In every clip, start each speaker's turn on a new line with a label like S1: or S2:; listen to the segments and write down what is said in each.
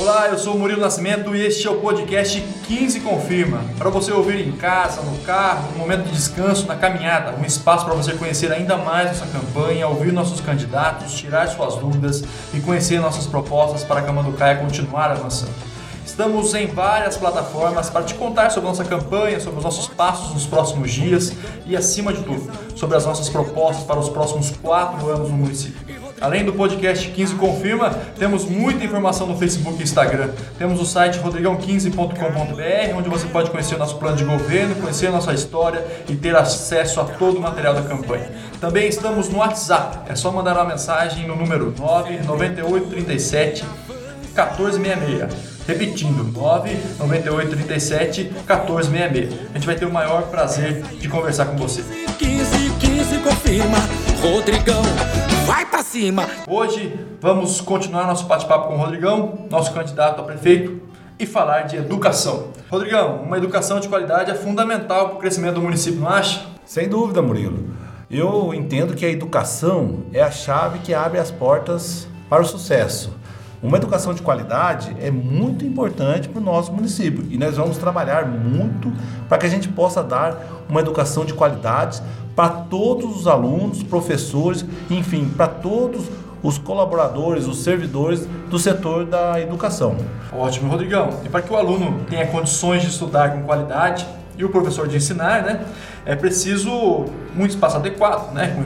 S1: Olá, eu sou o Murilo Nascimento e este é o podcast 15 Confirma. Para você ouvir em casa, no carro, no momento de descanso, na caminhada, um espaço para você conhecer ainda mais nossa campanha, ouvir nossos candidatos, tirar suas dúvidas e conhecer nossas propostas para a Camanducaia continuar avançando. Estamos em várias plataformas para te contar sobre nossa campanha, sobre os nossos passos nos próximos dias e, acima de tudo, sobre as nossas propostas para os próximos quatro anos no município. Além do podcast 15 Confirma, temos muita informação no Facebook e Instagram. Temos o site rodrigão15.com.br, onde você pode conhecer o nosso plano de governo, conhecer a nossa história e ter acesso a todo o material da campanha. Também estamos no WhatsApp. É só mandar uma mensagem no número 99837 1466. Repetindo, 99837 1466. A gente vai ter o maior prazer de conversar com você.
S2: 15, 15 confirma, Rodrigão, vai pra cima.
S1: Hoje vamos continuar nosso bate-papo com o Rodrigão, nosso candidato a prefeito, e falar de educação. Rodrigão, uma educação de qualidade é fundamental para o crescimento do município, não acha?
S3: Sem dúvida, Murilo. Eu entendo que a educação é a chave que abre as portas para o sucesso. Uma educação de qualidade é muito importante para o nosso município e nós vamos trabalhar muito para que a gente possa dar uma educação de qualidade para todos os alunos, professores, enfim, para todos os colaboradores, os servidores do setor da educação.
S1: Ótimo, Rodrigão. E para que o aluno tenha condições de estudar com qualidade e o professor de ensinar, né, é preciso muito espaço adequado, né, com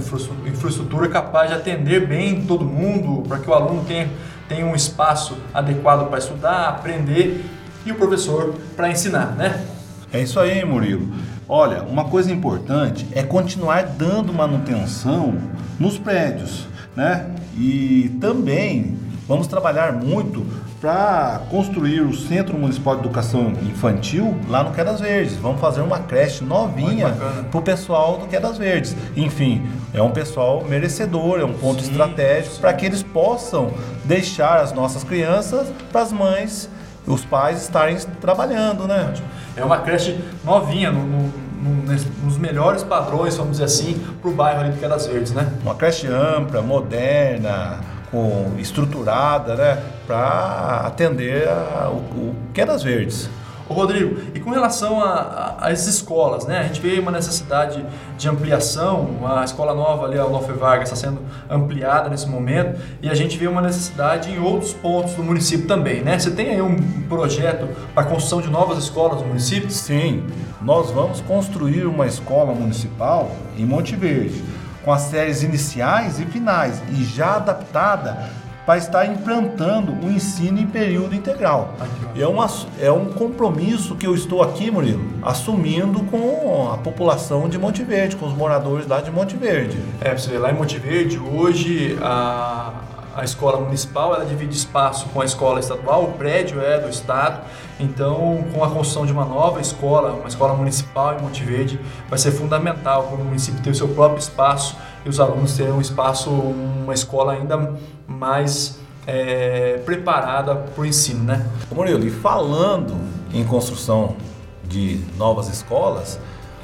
S1: infraestrutura capaz de atender bem todo mundo, para que o aluno tenha tem um espaço adequado para estudar, aprender e o professor para ensinar, né?
S3: É isso aí, Murilo. Olha, uma coisa importante é continuar dando manutenção nos prédios, né? E também vamos trabalhar muito para construir o Centro Municipal de Educação Infantil lá no Quedas Verdes. Vamos fazer uma creche novinha para o pessoal do Quedas Verdes. Enfim, é um pessoal merecedor, é um ponto sim, estratégico para que eles possam deixar as nossas crianças para as mães, os pais estarem trabalhando, né?
S1: É uma creche novinha, no, no, no, nos melhores padrões, vamos dizer assim, para o bairro ali do Quedas Verdes, né?
S3: Uma creche ampla, moderna, com, estruturada, né, para atender a, o, o Quedas Verdes.
S1: Ô Rodrigo, e com relação às escolas, né? A gente vê uma necessidade de ampliação, a escola nova ali, a Onofre Vargas, está sendo ampliada nesse momento, e a gente vê uma necessidade em outros pontos do município também, né? Você tem aí um projeto para a construção de novas escolas no município?
S3: Sim, nós vamos construir uma escola municipal em Monte Verde com as séries iniciais e finais e já adaptada para estar implantando o ensino em período integral. É, uma, é um compromisso que eu estou aqui, Murilo, assumindo com a população de Monte Verde, com os moradores lá de Monte Verde.
S1: É, você vê, lá em Monte Verde, hoje a, a escola municipal ela divide espaço com a escola estadual, o prédio é do estado, então com a construção de uma nova escola, uma escola municipal em Monte Verde, vai ser fundamental para o município ter o seu próprio espaço e os alunos terem um espaço, uma escola ainda mais é, preparada para o ensino, né?
S3: Murilo, e falando em construção de novas escolas,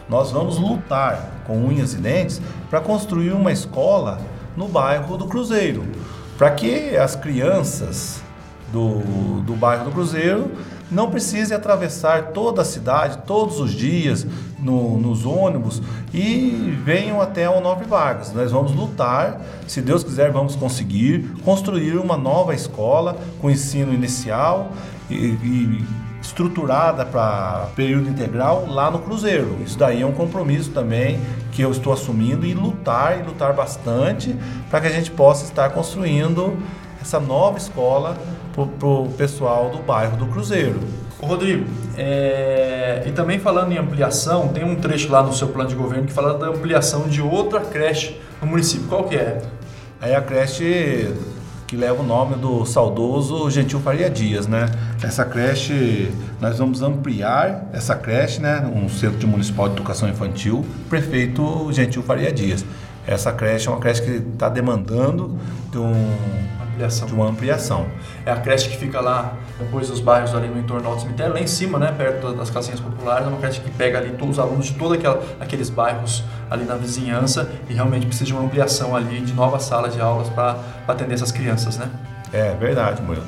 S3: nós vamos lutar com unhas e dentes para construir uma escola no bairro do Cruzeiro para que as crianças do, do bairro do Cruzeiro não precisem atravessar toda a cidade todos os dias no, nos ônibus e venham até o Nove Vargas. Nós vamos lutar, se Deus quiser, vamos conseguir construir uma nova escola com ensino inicial e, e estruturada para período integral lá no Cruzeiro. Isso daí é um compromisso também que eu estou assumindo e lutar e lutar bastante para que a gente possa estar construindo essa nova escola para o pessoal do bairro do Cruzeiro.
S1: Rodrigo, é... e também falando em ampliação, tem um trecho lá no seu plano de governo que fala da ampliação de outra creche no município. Qual que é?
S3: É a creche que leva o nome do saudoso Gentil Faria Dias, né? Essa creche, nós vamos ampliar essa creche, né? Um centro municipal de educação infantil, prefeito Gentil Faria Dias. Essa creche é uma creche que está demandando de um ampliação. De uma ampliação.
S1: É a creche que fica lá, depois dos bairros ali no entorno do cemitério, lá em cima, né, perto das casinhas populares, é uma creche que pega ali todos os alunos de todos aqueles bairros ali na vizinhança e realmente precisa de uma ampliação ali, de novas salas de aulas para atender essas crianças, né?
S3: É verdade, Murilo.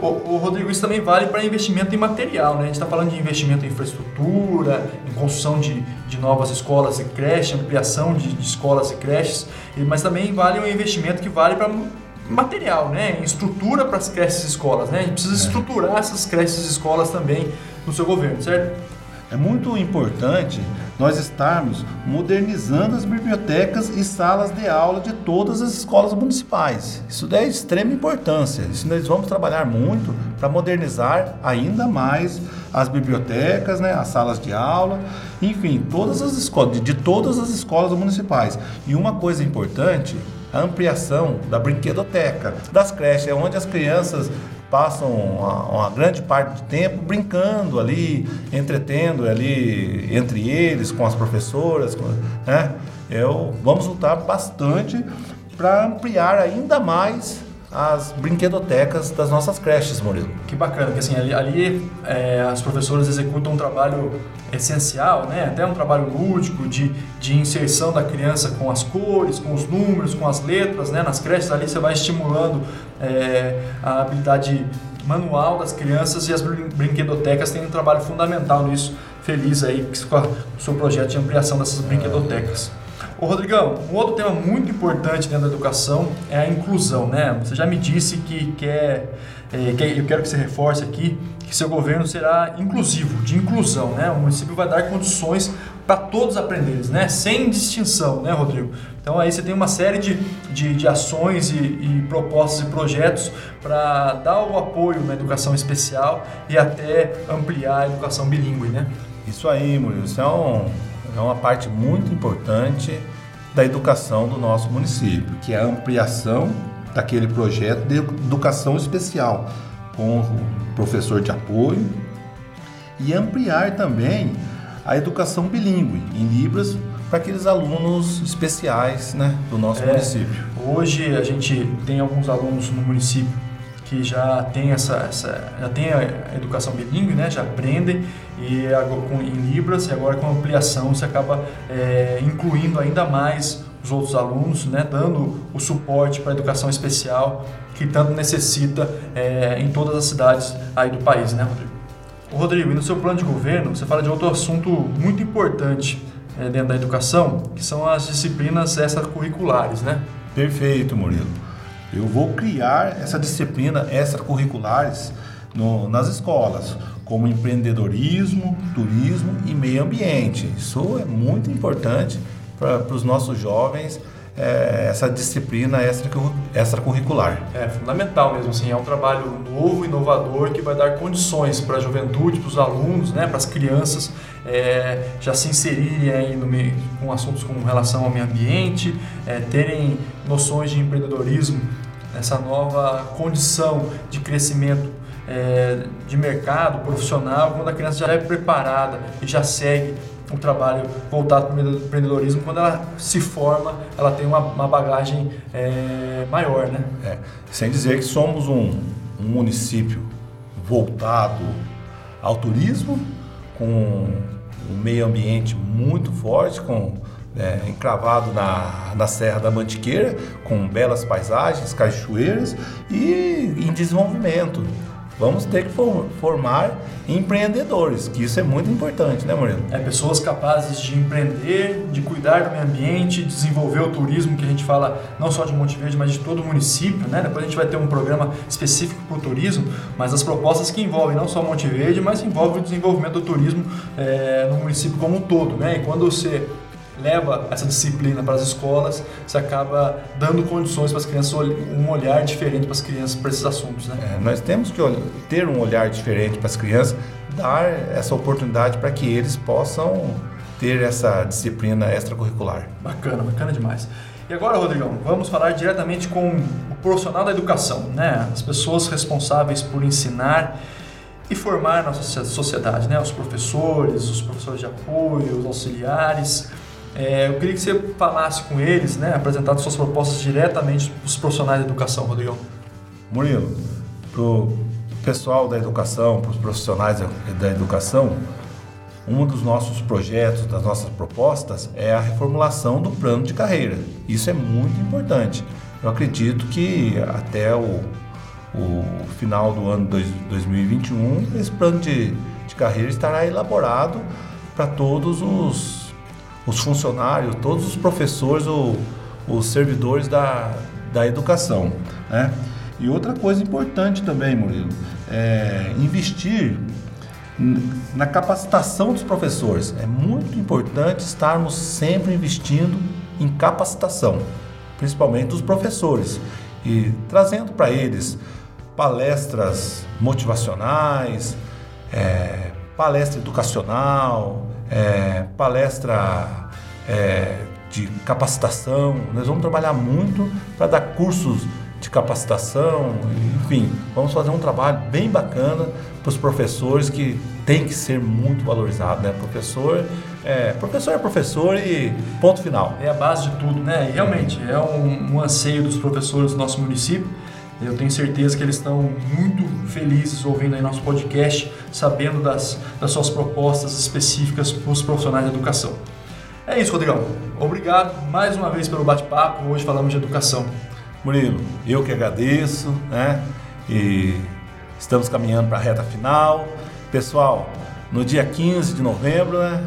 S1: O, o Rodrigo, isso também vale para investimento em material, né? A gente está falando de investimento em infraestrutura, em construção de, de novas escolas e creches, ampliação de, de escolas e creches, mas também vale um investimento que vale para material, né? Estrutura para as creches e escolas, né? A gente precisa é. estruturar essas creches e escolas também no seu governo, certo?
S3: É muito importante nós estarmos modernizando as bibliotecas e salas de aula de todas as escolas municipais. Isso é de extrema importância. Isso nós vamos trabalhar muito para modernizar ainda mais as bibliotecas, né, as salas de aula, enfim, todas as escolas, de todas as escolas municipais. E uma coisa importante, a ampliação da brinquedoteca, das creches, é onde as crianças passam uma, uma, grande parte do tempo brincando ali, entretendo ali entre eles, com as professoras, com, né? Eu, vamos lutar bastante para ampliar ainda mais as brinquedotecas das nossas creches, Murilo.
S1: Que bacana, porque assim, ali, ali é, as professoras executam um trabalho essencial, né? até um trabalho lúdico de, de inserção da criança com as cores, com os números, com as letras, né? nas creches ali você vai estimulando é, a habilidade manual das crianças e as brinquedotecas têm um trabalho fundamental nisso. Feliz aí com o seu projeto de ampliação dessas brinquedotecas. Ô Rodrigão, um outro tema muito importante dentro da educação é a inclusão, né? Você já me disse que quer, é, que eu quero que você reforce aqui que seu governo será inclusivo, de inclusão, né? O município vai dar condições para todos aprenderem, né? Sem distinção, né, Rodrigo? Então aí você tem uma série de, de, de ações e, e, propostas e projetos para dar o apoio na educação especial e até ampliar a educação bilíngue, né?
S3: Isso aí, Murilo. Isso é um é uma parte muito importante da educação do nosso município, que é a ampliação daquele projeto de educação especial, com o professor de apoio, e ampliar também a educação bilíngue em Libras para aqueles alunos especiais né, do nosso é, município.
S1: Hoje a gente tem alguns alunos no município que já tem essa, essa já tem a educação bilíngue, né, já aprendem e agora, com, em libras e agora com ampliação você acaba é, incluindo ainda mais os outros alunos, né, dando o suporte para a educação especial que tanto necessita é, em todas as cidades aí do país, né, Rodrigo? Rodrigo, e no seu plano de governo você fala de outro assunto muito importante é, dentro da educação, que são as disciplinas extracurriculares, né?
S3: Perfeito, Murilo. Eu vou criar essa disciplina extracurriculares no, nas escolas, como empreendedorismo, turismo e meio ambiente. Isso é muito importante para os nossos jovens é, essa disciplina extracurricular.
S1: É fundamental mesmo, assim, é um trabalho novo, inovador, que vai dar condições para a juventude, para os alunos, né, para as crianças é, já se inserirem aí no meio, com assuntos com relação ao meio ambiente, é, terem noções de empreendedorismo, essa nova condição de crescimento é, de mercado profissional, quando a criança já é preparada e já segue um trabalho voltado para o empreendedorismo, quando ela se forma, ela tem uma, uma bagagem é, maior, né?
S3: É, sem dizer que somos um, um município voltado ao turismo, com um meio ambiente muito forte, com é, encravado na, na Serra da Mantiqueira, com belas paisagens, cachoeiras e em desenvolvimento vamos ter que formar empreendedores, que isso é muito importante, né, Moreno?
S1: É, pessoas capazes de empreender, de cuidar do meio ambiente, desenvolver o turismo, que a gente fala não só de Monte Verde, mas de todo o município, né? Depois a gente vai ter um programa específico para o turismo, mas as propostas que envolvem não só Monte Verde, mas envolvem o desenvolvimento do turismo é, no município como um todo, né? E quando você leva essa disciplina para as escolas, você acaba dando condições para as crianças, um olhar diferente para as crianças para esses assuntos. Né?
S3: É, nós temos que ter um olhar diferente para as crianças, dar essa oportunidade para que eles possam ter essa disciplina extracurricular.
S1: Bacana, bacana demais. E agora, Rodrigão, vamos falar diretamente com o profissional da educação, né? As pessoas responsáveis por ensinar e formar nossa sociedade, né? Os professores, os professores de apoio, os auxiliares. É, eu queria que você falasse com eles, né, apresentasse suas propostas diretamente para os profissionais da educação, Rodrigão.
S3: Murilo, para o pessoal da educação, para os profissionais da educação, um dos nossos projetos, das nossas propostas, é a reformulação do plano de carreira. Isso é muito importante. Eu acredito que até o, o final do ano dois- 2021, esse plano de, de carreira estará elaborado para todos os, os funcionários, todos os professores ou os servidores da, da educação. Né? E outra coisa importante também, Murilo, é investir na capacitação dos professores. É muito importante estarmos sempre investindo em capacitação, principalmente dos professores, e trazendo para eles palestras motivacionais, é, palestra educacional, é, palestra é, de capacitação. Nós vamos trabalhar muito para dar cursos de capacitação, enfim, vamos fazer um trabalho bem bacana para os professores que tem que ser muito valorizado, né? Professor é professor é professor e ponto final.
S1: É a base de tudo, né? E realmente é um, um anseio dos professores do nosso município. Eu tenho certeza que eles estão muito felizes ouvindo aí nosso podcast, sabendo das, das suas propostas específicas para os profissionais da educação. É isso, Rodrigão. Obrigado mais uma vez pelo bate-papo. Hoje falamos de educação.
S3: Murilo, eu que agradeço, né? E estamos caminhando para a reta final. Pessoal, no dia 15 de novembro, né?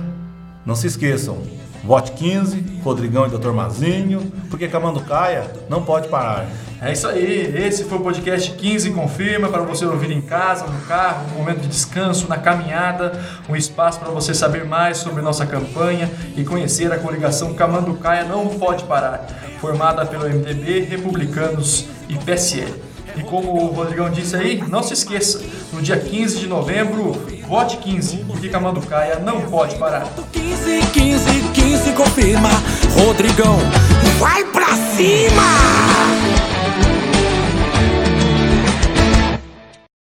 S3: Não se esqueçam, vote 15, Rodrigão e Dr. Mazinho, porque Camanducaia não pode parar.
S1: É isso aí, esse foi o podcast 15 Confirma para você ouvir em casa, no carro, no momento de descanso, na caminhada, um espaço para você saber mais sobre nossa campanha e conhecer a coligação Camanducaia Não Pode Parar, formada pelo MDB, Republicanos e PSL. E como o Rodrigão disse aí, não se esqueça, no dia 15 de novembro, vote 15, porque Camanducaia não pode parar.
S2: 15, 15, 15 confirma. Rodrigão, vai pra cima!